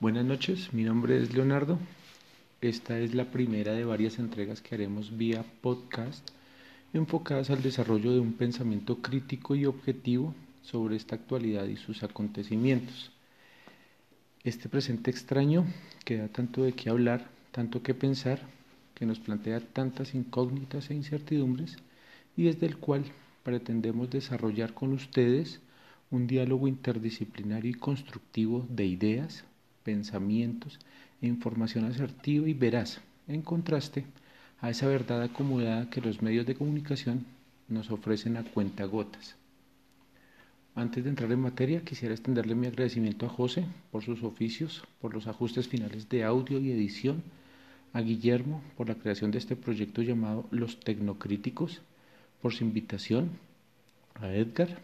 Buenas noches, mi nombre es Leonardo. Esta es la primera de varias entregas que haremos vía podcast enfocadas al desarrollo de un pensamiento crítico y objetivo sobre esta actualidad y sus acontecimientos. Este presente extraño que da tanto de qué hablar, tanto que pensar, que nos plantea tantas incógnitas e incertidumbres y desde el cual pretendemos desarrollar con ustedes un diálogo interdisciplinario y constructivo de ideas, pensamientos e información asertiva y veraz, en contraste a esa verdad acomodada que los medios de comunicación nos ofrecen a cuenta gotas. Antes de entrar en materia, quisiera extenderle mi agradecimiento a José por sus oficios, por los ajustes finales de audio y edición, a Guillermo por la creación de este proyecto llamado Los Tecnocríticos, por su invitación, a Edgar,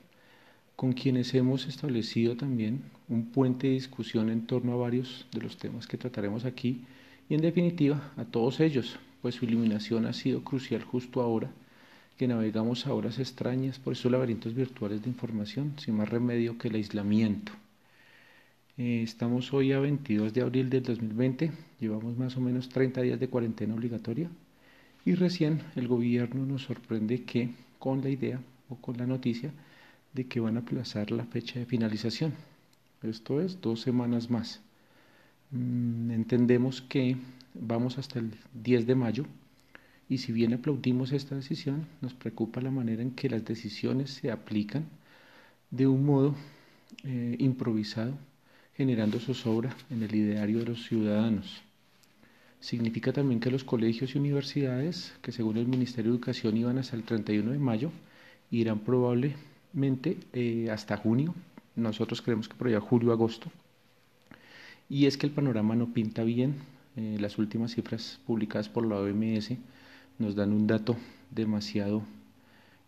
con quienes hemos establecido también un puente de discusión en torno a varios de los temas que trataremos aquí, y en definitiva a todos ellos, pues su iluminación ha sido crucial justo ahora que navegamos a horas extrañas por esos laberintos virtuales de información, sin más remedio que el aislamiento. Eh, estamos hoy a 22 de abril del 2020, llevamos más o menos 30 días de cuarentena obligatoria y recién el gobierno nos sorprende que con la idea o con la noticia de que van a aplazar la fecha de finalización. Esto es dos semanas más. Mm, entendemos que vamos hasta el 10 de mayo y si bien aplaudimos esta decisión, nos preocupa la manera en que las decisiones se aplican de un modo eh, improvisado, generando zozobra en el ideario de los ciudadanos. Significa también que los colegios y universidades, que según el Ministerio de Educación iban hasta el 31 de mayo, irán eh, hasta junio. Nosotros creemos que por allá julio-agosto. Y es que el panorama no pinta bien. Eh, las últimas cifras publicadas por la OMS nos dan un dato demasiado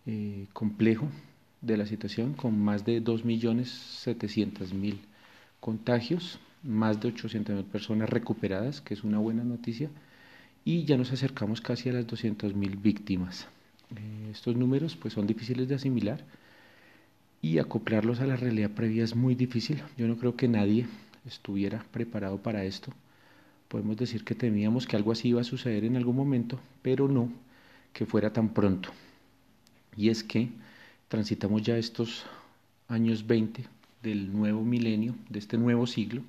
eh, complejo de la situación, con más de 2.700.000 contagios, más de 800.000 personas recuperadas, que es una buena noticia, y ya nos acercamos casi a las 200.000 víctimas. Eh, estos números pues, son difíciles de asimilar y acoplarlos a la realidad previa es muy difícil. Yo no creo que nadie estuviera preparado para esto podemos decir que temíamos que algo así iba a suceder en algún momento, pero no que fuera tan pronto. Y es que transitamos ya estos años 20 del nuevo milenio, de este nuevo siglo,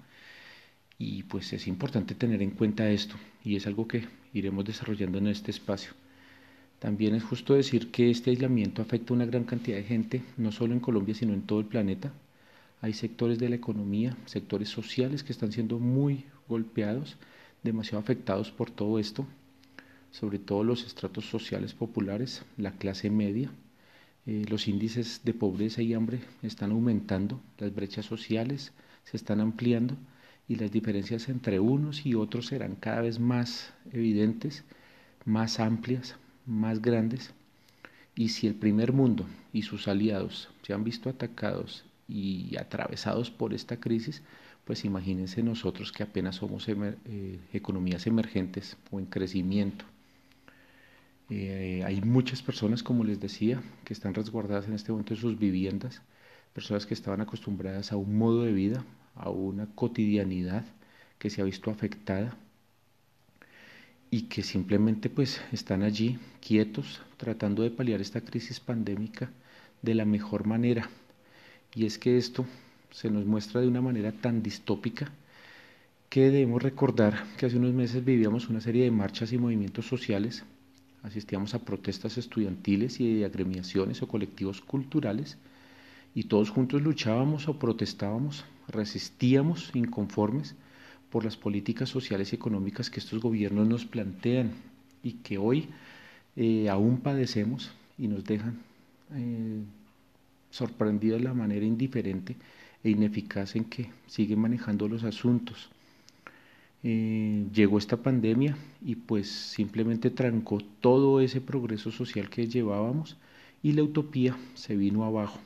y pues es importante tener en cuenta esto, y es algo que iremos desarrollando en este espacio. También es justo decir que este aislamiento afecta a una gran cantidad de gente, no solo en Colombia, sino en todo el planeta. Hay sectores de la economía, sectores sociales que están siendo muy golpeados, demasiado afectados por todo esto, sobre todo los estratos sociales populares, la clase media. Eh, los índices de pobreza y hambre están aumentando, las brechas sociales se están ampliando y las diferencias entre unos y otros serán cada vez más evidentes, más amplias, más grandes. Y si el primer mundo y sus aliados se han visto atacados y atravesados por esta crisis, pues imagínense nosotros que apenas somos eh, economías emergentes o en crecimiento. Eh, hay muchas personas, como les decía, que están resguardadas en este momento en sus viviendas, personas que estaban acostumbradas a un modo de vida, a una cotidianidad que se ha visto afectada y que simplemente pues están allí quietos tratando de paliar esta crisis pandémica de la mejor manera. Y es que esto se nos muestra de una manera tan distópica que debemos recordar que hace unos meses vivíamos una serie de marchas y movimientos sociales, asistíamos a protestas estudiantiles y de agremiaciones o colectivos culturales y todos juntos luchábamos o protestábamos, resistíamos inconformes por las políticas sociales y económicas que estos gobiernos nos plantean y que hoy eh, aún padecemos y nos dejan eh, sorprendidos de la manera indiferente e ineficaz en que sigue manejando los asuntos. Eh, llegó esta pandemia y pues simplemente trancó todo ese progreso social que llevábamos y la utopía se vino abajo.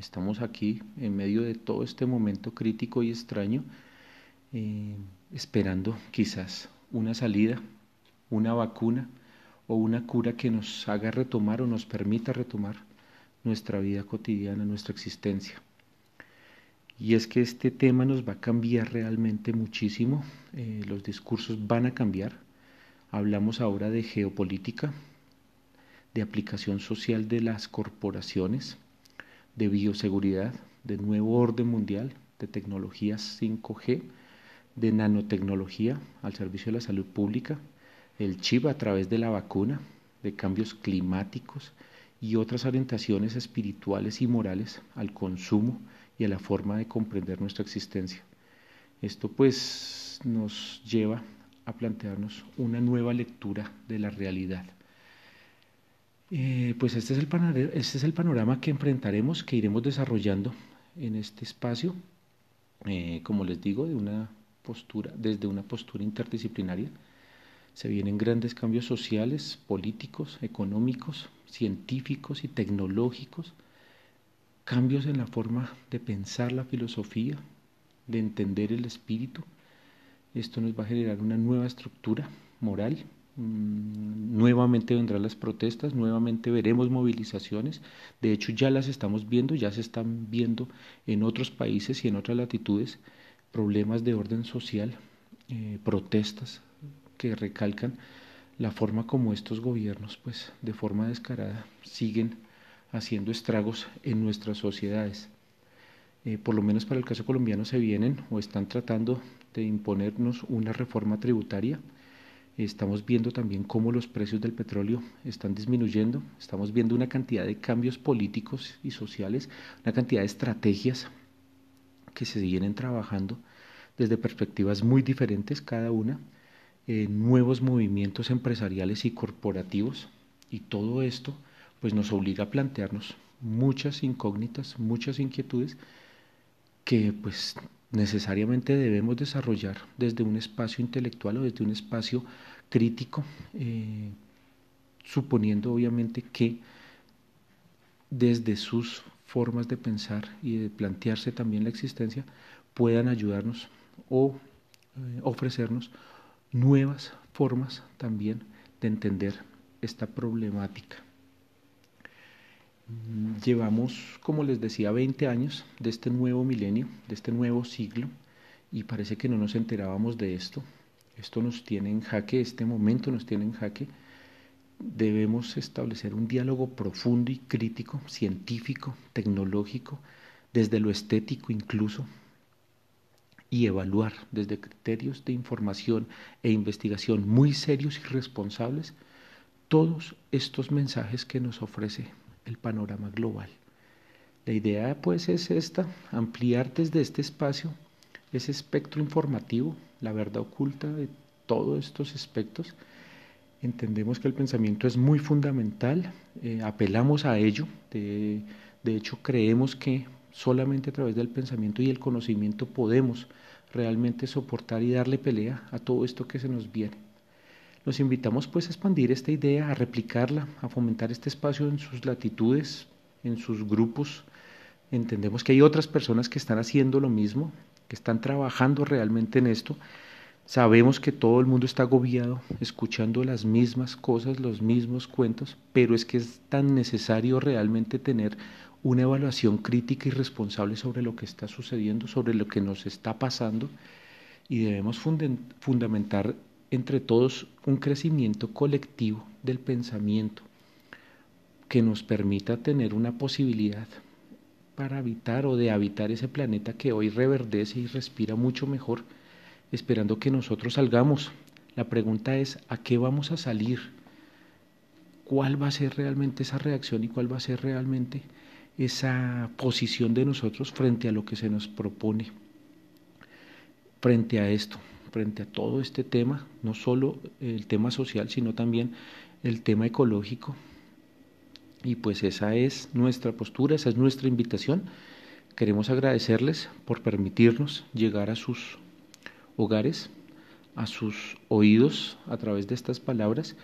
Estamos aquí en medio de todo este momento crítico y extraño, eh, esperando quizás una salida, una vacuna o una cura que nos haga retomar o nos permita retomar nuestra vida cotidiana, nuestra existencia. Y es que este tema nos va a cambiar realmente muchísimo, eh, los discursos van a cambiar. Hablamos ahora de geopolítica, de aplicación social de las corporaciones, de bioseguridad, de nuevo orden mundial, de tecnologías 5G, de nanotecnología al servicio de la salud pública, el chip a través de la vacuna, de cambios climáticos y otras orientaciones espirituales y morales al consumo y a la forma de comprender nuestra existencia. Esto pues nos lleva a plantearnos una nueva lectura de la realidad. Eh, pues este es, el este es el panorama que enfrentaremos, que iremos desarrollando en este espacio, eh, como les digo, de una postura, desde una postura interdisciplinaria. Se vienen grandes cambios sociales, políticos, económicos, científicos y tecnológicos, cambios en la forma de pensar la filosofía, de entender el espíritu. Esto nos va a generar una nueva estructura moral. Mm, nuevamente vendrán las protestas, nuevamente veremos movilizaciones. De hecho, ya las estamos viendo, ya se están viendo en otros países y en otras latitudes problemas de orden social, eh, protestas que recalcan la forma como estos gobiernos, pues de forma descarada, siguen haciendo estragos en nuestras sociedades. Eh, por lo menos para el caso colombiano se vienen o están tratando de imponernos una reforma tributaria. Estamos viendo también cómo los precios del petróleo están disminuyendo. Estamos viendo una cantidad de cambios políticos y sociales, una cantidad de estrategias que se vienen trabajando desde perspectivas muy diferentes cada una eh, nuevos movimientos empresariales y corporativos. Y todo esto pues nos obliga a plantearnos muchas incógnitas, muchas inquietudes que pues necesariamente debemos desarrollar desde un espacio intelectual o desde un espacio crítico, eh, suponiendo obviamente que desde sus formas de pensar y de plantearse también la existencia puedan ayudarnos o eh, ofrecernos nuevas formas también de entender esta problemática. Mm, llevamos, como les decía, 20 años de este nuevo milenio, de este nuevo siglo, y parece que no nos enterábamos de esto. Esto nos tiene en jaque, este momento nos tiene en jaque. Debemos establecer un diálogo profundo y crítico, científico, tecnológico, desde lo estético incluso, y evaluar desde criterios de información e investigación muy serios y responsables todos estos mensajes que nos ofrece el panorama global. La idea pues es esta, ampliar desde este espacio ese espectro informativo, la verdad oculta de todos estos aspectos. Entendemos que el pensamiento es muy fundamental, eh, apelamos a ello, de hecho creemos que solamente a través del pensamiento y el conocimiento podemos realmente soportar y darle pelea a todo esto que se nos viene. Los invitamos pues a expandir esta idea, a replicarla, a fomentar este espacio en sus latitudes, en sus grupos. Entendemos que hay otras personas que están haciendo lo mismo, que están trabajando realmente en esto. Sabemos que todo el mundo está agobiado escuchando las mismas cosas, los mismos cuentos, pero es que es tan necesario realmente tener una evaluación crítica y responsable sobre lo que está sucediendo, sobre lo que nos está pasando y debemos fundamentar entre todos un crecimiento colectivo del pensamiento que nos permita tener una posibilidad para habitar o de habitar ese planeta que hoy reverdece y respira mucho mejor, esperando que nosotros salgamos. La pregunta es, ¿a qué vamos a salir? ¿Cuál va a ser realmente esa reacción y cuál va a ser realmente esa posición de nosotros frente a lo que se nos propone, frente a esto, frente a todo este tema, no solo el tema social, sino también el tema ecológico. Y pues esa es nuestra postura, esa es nuestra invitación. Queremos agradecerles por permitirnos llegar a sus hogares, a sus oídos a través de estas palabras.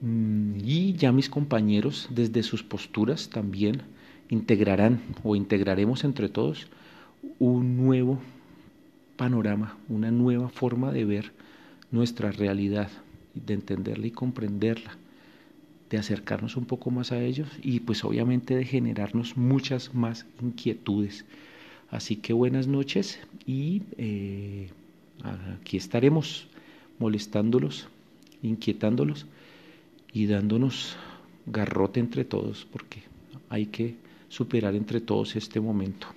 Mm, y ya mis compañeros desde sus posturas también integrarán o integraremos entre todos un nuevo panorama, una nueva forma de ver nuestra realidad, de entenderla y comprenderla, de acercarnos un poco más a ellos y pues obviamente de generarnos muchas más inquietudes Así que buenas noches y eh, aquí estaremos molestándolos, inquietándolos y dándonos garrote entre todos porque hay que superar entre todos este momento.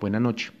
Buenas noches.